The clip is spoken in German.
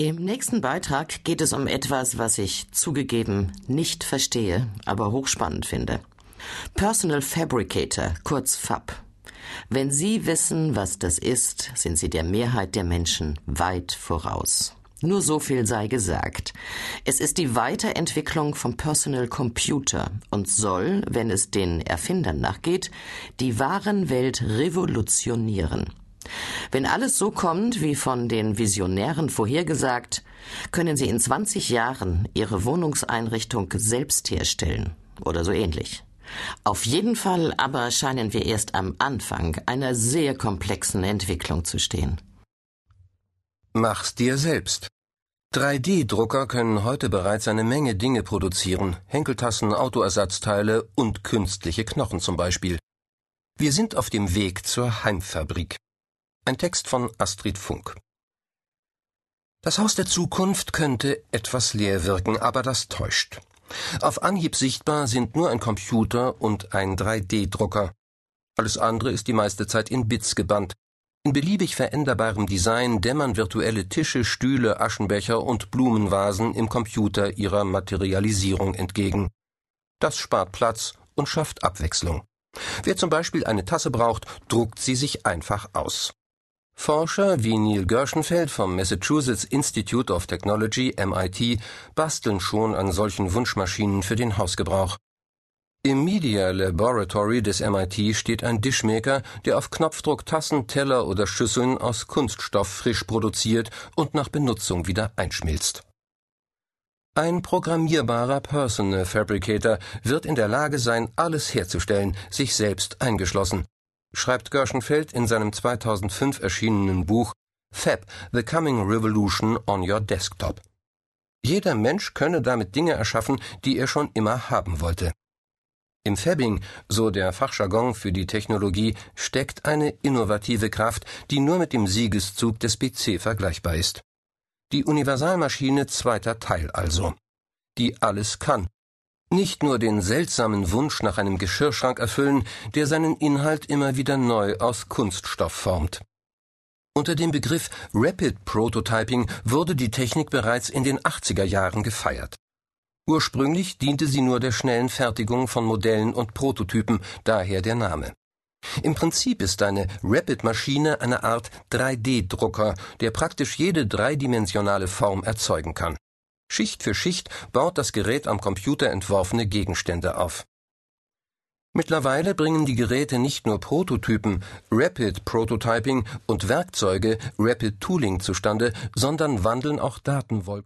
Im nächsten Beitrag geht es um etwas, was ich zugegeben nicht verstehe, aber hochspannend finde. Personal Fabricator, kurz FAB. Wenn Sie wissen, was das ist, sind Sie der Mehrheit der Menschen weit voraus. Nur so viel sei gesagt. Es ist die Weiterentwicklung vom Personal Computer und soll, wenn es den Erfindern nachgeht, die Warenwelt revolutionieren. Wenn alles so kommt, wie von den Visionären vorhergesagt, können Sie in 20 Jahren Ihre Wohnungseinrichtung selbst herstellen oder so ähnlich. Auf jeden Fall aber scheinen wir erst am Anfang einer sehr komplexen Entwicklung zu stehen. Mach's dir selbst. 3D-Drucker können heute bereits eine Menge Dinge produzieren, Henkeltassen, Autoersatzteile und künstliche Knochen zum Beispiel. Wir sind auf dem Weg zur Heimfabrik. Ein Text von Astrid Funk. Das Haus der Zukunft könnte etwas leer wirken, aber das täuscht. Auf Anhieb sichtbar sind nur ein Computer und ein 3D-Drucker. Alles andere ist die meiste Zeit in Bits gebannt. In beliebig veränderbarem Design dämmern virtuelle Tische, Stühle, Aschenbecher und Blumenvasen im Computer ihrer Materialisierung entgegen. Das spart Platz und schafft Abwechslung. Wer zum Beispiel eine Tasse braucht, druckt sie sich einfach aus. Forscher wie Neil Gershenfeld vom Massachusetts Institute of Technology MIT basteln schon an solchen Wunschmaschinen für den Hausgebrauch. Im Media Laboratory des MIT steht ein Dishmaker, der auf Knopfdruck Tassen, Teller oder Schüsseln aus Kunststoff frisch produziert und nach Benutzung wieder einschmilzt. Ein programmierbarer Personal Fabricator wird in der Lage sein, alles herzustellen, sich selbst eingeschlossen schreibt Gerschenfeld in seinem 2005 erschienenen Buch Fab The Coming Revolution on Your Desktop. Jeder Mensch könne damit Dinge erschaffen, die er schon immer haben wollte. Im Fabbing, so der Fachjargon für die Technologie, steckt eine innovative Kraft, die nur mit dem Siegeszug des PC vergleichbar ist. Die Universalmaschine zweiter Teil also, die alles kann nicht nur den seltsamen Wunsch nach einem Geschirrschrank erfüllen, der seinen Inhalt immer wieder neu aus Kunststoff formt. Unter dem Begriff Rapid Prototyping wurde die Technik bereits in den 80er Jahren gefeiert. Ursprünglich diente sie nur der schnellen Fertigung von Modellen und Prototypen, daher der Name. Im Prinzip ist eine Rapid-Maschine eine Art 3D-Drucker, der praktisch jede dreidimensionale Form erzeugen kann. Schicht für Schicht baut das Gerät am Computer entworfene Gegenstände auf. Mittlerweile bringen die Geräte nicht nur Prototypen, Rapid Prototyping und Werkzeuge, Rapid Tooling zustande, sondern wandeln auch Datenwolken